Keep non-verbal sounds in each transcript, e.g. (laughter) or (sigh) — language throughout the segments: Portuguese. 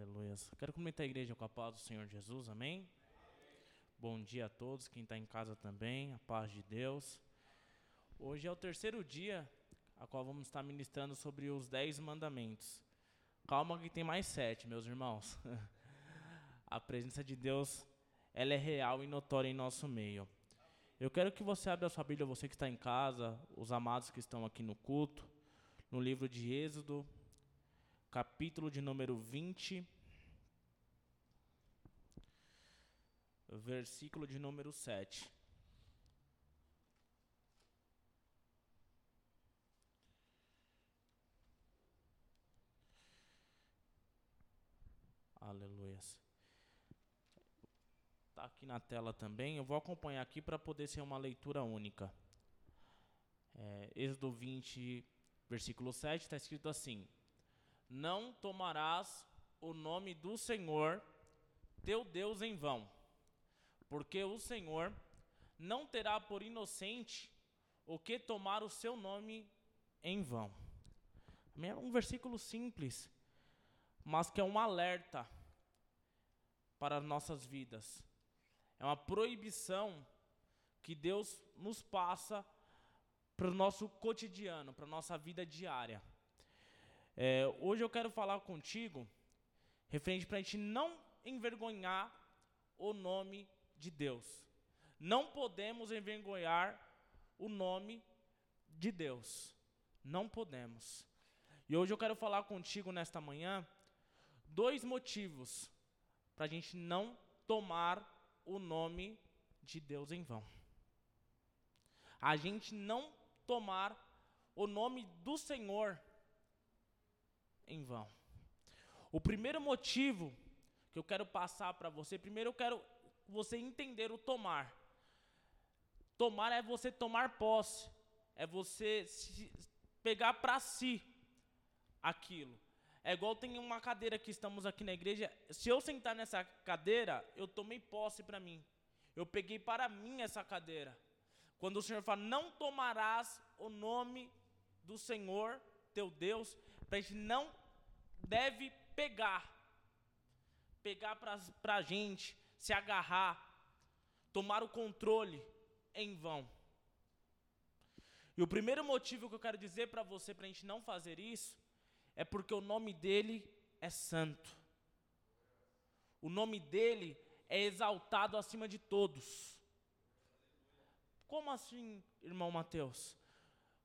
Aleluia. Quero cumprimentar a igreja com a paz do Senhor Jesus, amém? Bom dia a todos, quem está em casa também, a paz de Deus. Hoje é o terceiro dia a qual vamos estar ministrando sobre os dez mandamentos. Calma que tem mais sete, meus irmãos. (laughs) a presença de Deus, ela é real e notória em nosso meio. Eu quero que você abra a sua Bíblia, você que está em casa, os amados que estão aqui no culto, no livro de Êxodo, capítulo de número 20, versículo de número 7. Aleluias. Está aqui na tela também. Eu vou acompanhar aqui para poder ser uma leitura única. É, Êxodo 20, versículo 7, está escrito assim: Não tomarás o nome do Senhor, teu Deus, em vão, porque o Senhor não terá por inocente o que tomar o seu nome em vão. É um versículo simples, mas que é um alerta para as nossas vidas. É uma proibição que Deus nos passa para o nosso cotidiano, para a nossa vida diária. É, hoje eu quero falar contigo referente para a gente não envergonhar o nome de Deus. Não podemos envergonhar o nome de Deus. Não podemos. E hoje eu quero falar contigo nesta manhã dois motivos para a gente não tomar o nome de Deus em vão. A gente não tomar o nome do Senhor em vão. O primeiro motivo que eu quero passar para você, primeiro eu quero você entender o tomar. Tomar é você tomar posse, é você pegar para si aquilo. É igual tem uma cadeira que estamos aqui na igreja. Se eu sentar nessa cadeira, eu tomei posse para mim. Eu peguei para mim essa cadeira. Quando o Senhor fala, não tomarás o nome do Senhor, teu Deus, a gente não deve pegar. Pegar para a gente, se agarrar, tomar o controle em vão. E o primeiro motivo que eu quero dizer para você, para a gente não fazer isso, é porque o nome dele é santo. O nome dele é exaltado acima de todos. Como assim, irmão Mateus?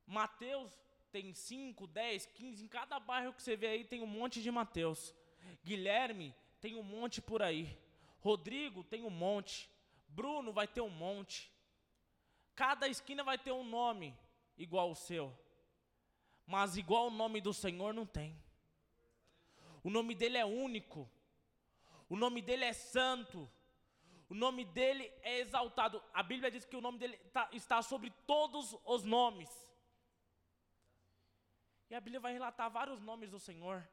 Mateus tem 5, 10, 15, em cada bairro que você vê aí tem um monte de Mateus. Guilherme tem um monte por aí. Rodrigo tem um monte. Bruno vai ter um monte. Cada esquina vai ter um nome igual o seu mas igual o nome do Senhor não tem. O nome dele é único. O nome dele é santo. O nome dele é exaltado. A Bíblia diz que o nome dele tá, está sobre todos os nomes. E a Bíblia vai relatar vários nomes do Senhor.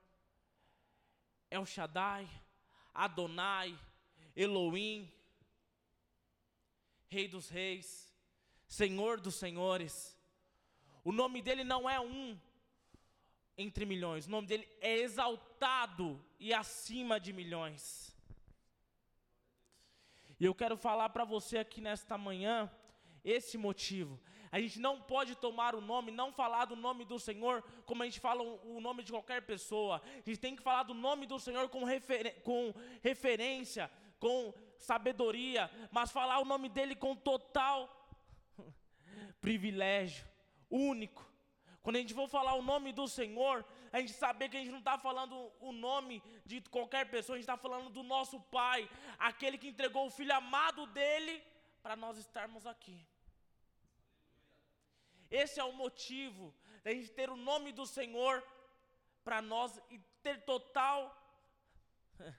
El Shaddai, Adonai, Elohim, Rei dos Reis, Senhor dos Senhores. O nome dele não é um entre milhões, o nome dele é exaltado e acima de milhões. E eu quero falar para você aqui nesta manhã esse motivo. A gente não pode tomar o nome, não falar do nome do Senhor como a gente fala o nome de qualquer pessoa. A gente tem que falar do nome do Senhor com, refer com referência, com sabedoria, mas falar o nome dele com total (laughs) privilégio único. Quando a gente for falar o nome do Senhor, a gente saber que a gente não está falando o nome de qualquer pessoa, a gente está falando do nosso Pai, aquele que entregou o Filho amado dele para nós estarmos aqui. Esse é o motivo da gente ter o nome do Senhor para nós e ter total (laughs)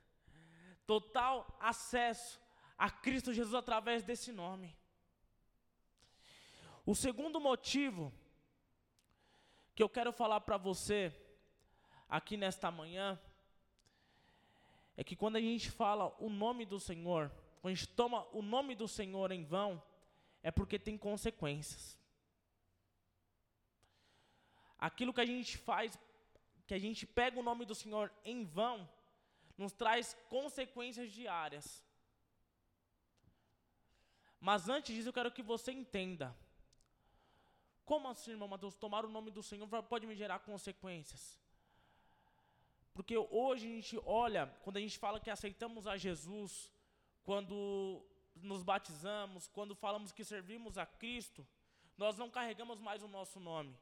total acesso a Cristo Jesus através desse nome. O segundo motivo que eu quero falar para você aqui nesta manhã é que quando a gente fala o nome do Senhor, quando a gente toma o nome do Senhor em vão, é porque tem consequências. Aquilo que a gente faz, que a gente pega o nome do Senhor em vão, nos traz consequências diárias. Mas antes disso, eu quero que você entenda. Como assim, irmão Mateus? Tomar o nome do Senhor pode me gerar consequências. Porque hoje a gente olha, quando a gente fala que aceitamos a Jesus, quando nos batizamos, quando falamos que servimos a Cristo, nós não carregamos mais o nosso nome.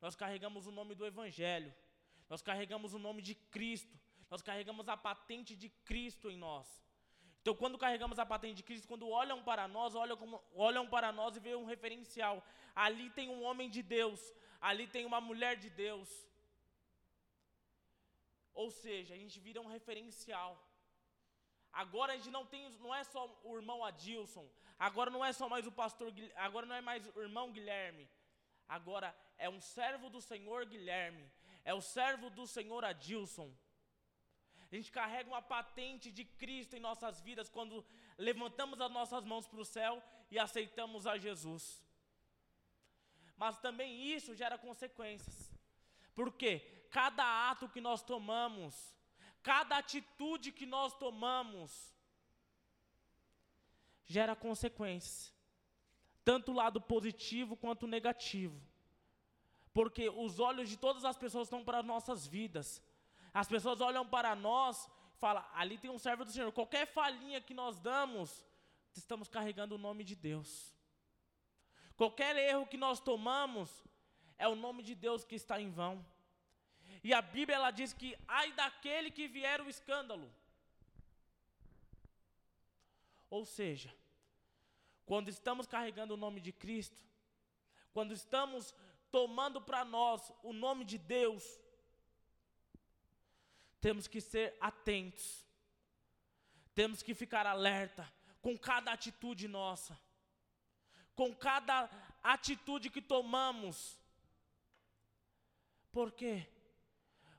Nós carregamos o nome do Evangelho. Nós carregamos o nome de Cristo. Nós carregamos a patente de Cristo em nós. Então, quando carregamos a patente de Cristo, quando olham para nós, olham, como, olham para nós e veem um referencial. Ali tem um homem de Deus, ali tem uma mulher de Deus. Ou seja, a gente vira um referencial. Agora a gente não tem, não é só o irmão Adilson, agora não é só mais o pastor, agora não é mais o irmão Guilherme. Agora é um servo do Senhor Guilherme, é o servo do Senhor Adilson. A gente carrega uma patente de Cristo em nossas vidas quando levantamos as nossas mãos para o céu e aceitamos a Jesus. Mas também isso gera consequências. Porque cada ato que nós tomamos, cada atitude que nós tomamos, gera consequências, tanto o lado positivo quanto o negativo. Porque os olhos de todas as pessoas estão para as nossas vidas. As pessoas olham para nós falam: ali tem um servo do Senhor. Qualquer falhinha que nós damos, estamos carregando o nome de Deus. Qualquer erro que nós tomamos, é o nome de Deus que está em vão. E a Bíblia ela diz que ai daquele que vier o escândalo. Ou seja, quando estamos carregando o nome de Cristo, quando estamos tomando para nós o nome de Deus, temos que ser atentos, temos que ficar alerta com cada atitude nossa, com cada atitude que tomamos. Por quê?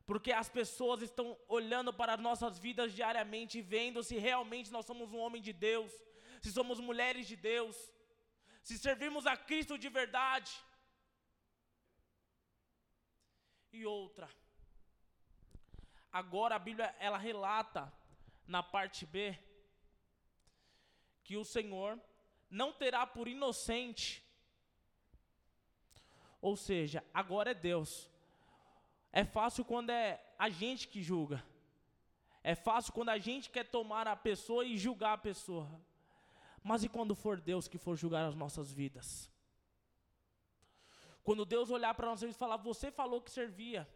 Porque as pessoas estão olhando para as nossas vidas diariamente e vendo se realmente nós somos um homem de Deus, se somos mulheres de Deus, se servimos a Cristo de verdade. E outra, Agora a Bíblia ela relata na parte B que o Senhor não terá por inocente. Ou seja, agora é Deus. É fácil quando é a gente que julga. É fácil quando a gente quer tomar a pessoa e julgar a pessoa. Mas e quando for Deus que for julgar as nossas vidas? Quando Deus olhar para nós e falar: Você falou que servia.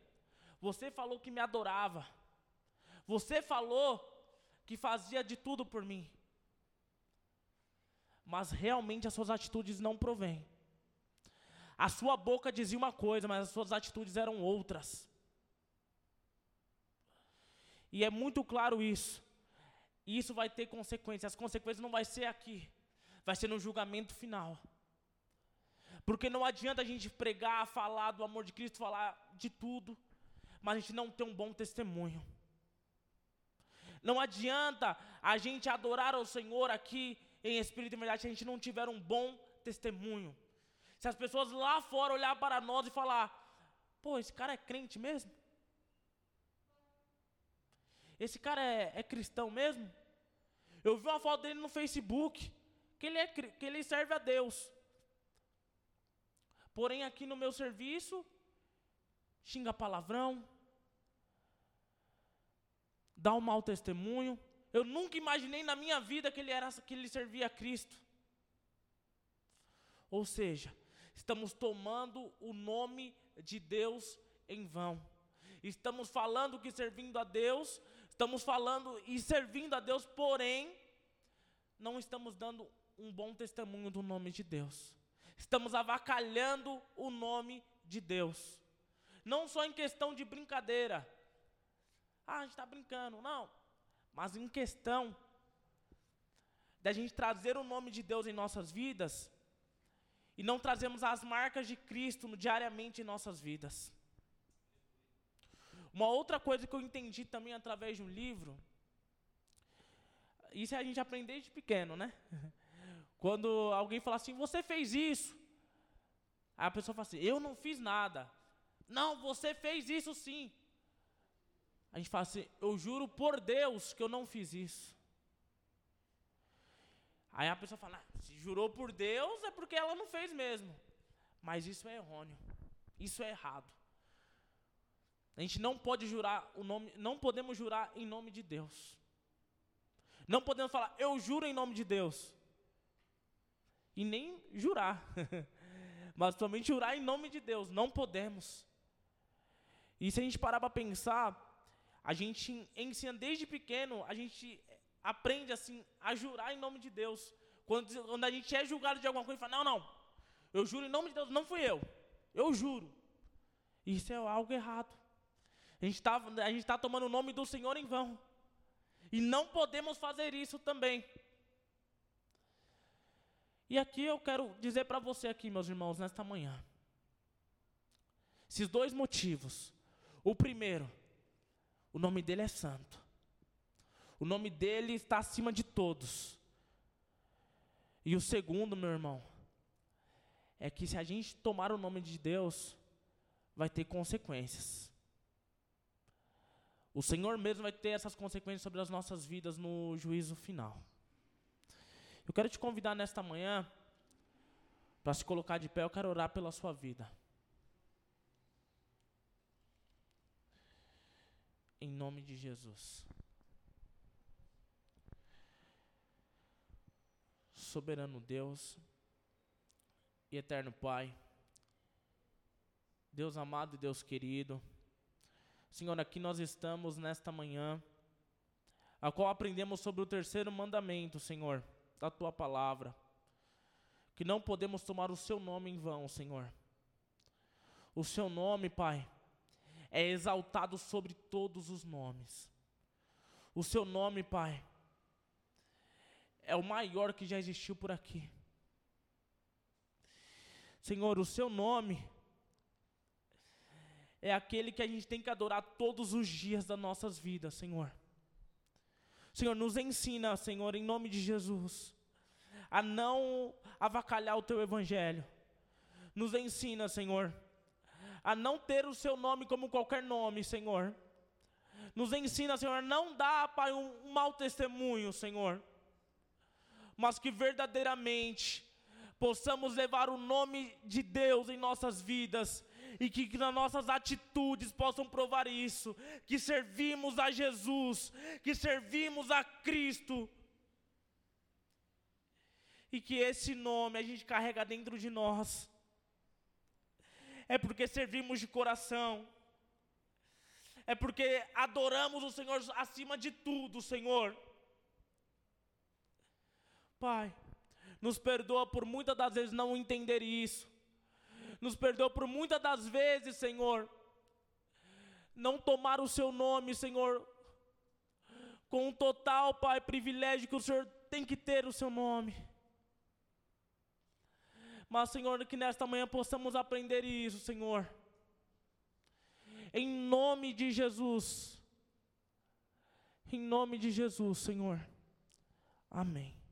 Você falou que me adorava. Você falou que fazia de tudo por mim. Mas realmente as suas atitudes não provêm. A sua boca dizia uma coisa, mas as suas atitudes eram outras. E é muito claro isso. E isso vai ter consequências. As consequências não vai ser aqui. Vai ser no julgamento final. Porque não adianta a gente pregar, falar do amor de Cristo, falar de tudo mas a gente não tem um bom testemunho. Não adianta a gente adorar ao Senhor aqui em espírito e verdade se a gente não tiver um bom testemunho. Se as pessoas lá fora olhar para nós e falar: pô, esse cara é crente mesmo? Esse cara é, é cristão mesmo? Eu vi uma foto dele no Facebook, que ele, é, que ele serve a Deus. Porém, aqui no meu serviço, xinga palavrão, dá um mau testemunho. Eu nunca imaginei na minha vida que ele, era, que ele servia a Cristo. Ou seja, estamos tomando o nome de Deus em vão. Estamos falando que servindo a Deus, estamos falando e servindo a Deus, porém, não estamos dando um bom testemunho do nome de Deus. Estamos avacalhando o nome de Deus. Não só em questão de brincadeira, ah, a gente está brincando. Não. Mas em questão da gente trazer o nome de Deus em nossas vidas e não trazemos as marcas de Cristo diariamente em nossas vidas. Uma outra coisa que eu entendi também através de um livro, isso a gente aprender de pequeno, né? (laughs) Quando alguém fala assim, você fez isso. Aí a pessoa fala assim, eu não fiz nada. Não, você fez isso sim. A gente fala assim: eu juro por Deus que eu não fiz isso. Aí a pessoa fala: ah, se jurou por Deus é porque ela não fez mesmo. Mas isso é errôneo. Isso é errado. A gente não pode jurar o nome, não podemos jurar em nome de Deus. Não podemos falar, eu juro em nome de Deus. E nem jurar. (laughs) Mas somente jurar em nome de Deus. Não podemos. E se a gente parar para pensar, a gente ensina desde pequeno, a gente aprende assim a jurar em nome de Deus. Quando, quando a gente é julgado de alguma coisa, fala, não, não, eu juro em nome de Deus, não fui eu. Eu juro. Isso é algo errado. A gente está tá tomando o nome do Senhor em vão. E não podemos fazer isso também. E aqui eu quero dizer para você aqui, meus irmãos, nesta manhã. Esses dois motivos. O primeiro, o nome dele é santo. O nome dele está acima de todos. E o segundo, meu irmão, é que se a gente tomar o nome de Deus, vai ter consequências. O Senhor mesmo vai ter essas consequências sobre as nossas vidas no juízo final. Eu quero te convidar nesta manhã para se colocar de pé, eu quero orar pela sua vida. Em nome de Jesus. Soberano Deus e eterno Pai, Deus amado e Deus querido, Senhor, aqui nós estamos nesta manhã, a qual aprendemos sobre o terceiro mandamento, Senhor da tua palavra, que não podemos tomar o seu nome em vão, Senhor. O seu nome, Pai, é exaltado sobre todos os nomes. O seu nome, Pai, é o maior que já existiu por aqui. Senhor, o seu nome é aquele que a gente tem que adorar todos os dias das nossas vidas, Senhor. Senhor, nos ensina, Senhor, em nome de Jesus, a não avacalhar o teu evangelho. Nos ensina, Senhor, a não ter o seu nome como qualquer nome, Senhor. Nos ensina, Senhor, a não dar, Pai, um, mau testemunho, Senhor. Mas que verdadeiramente possamos levar o nome de Deus em nossas vidas e que, nas nossas atitudes possam provar isso, que servimos a Jesus, que servimos a Cristo e que esse nome a gente carrega dentro de nós. É porque servimos de coração. É porque adoramos o Senhor acima de tudo, Senhor. Pai, nos perdoa por muitas das vezes não entender isso. Nos perdoa por muitas das vezes, Senhor, não tomar o seu nome, Senhor, com um total, Pai, privilégio que o Senhor tem que ter o seu nome. Mas, Senhor, que nesta manhã possamos aprender isso, Senhor. Em nome de Jesus. Em nome de Jesus, Senhor. Amém.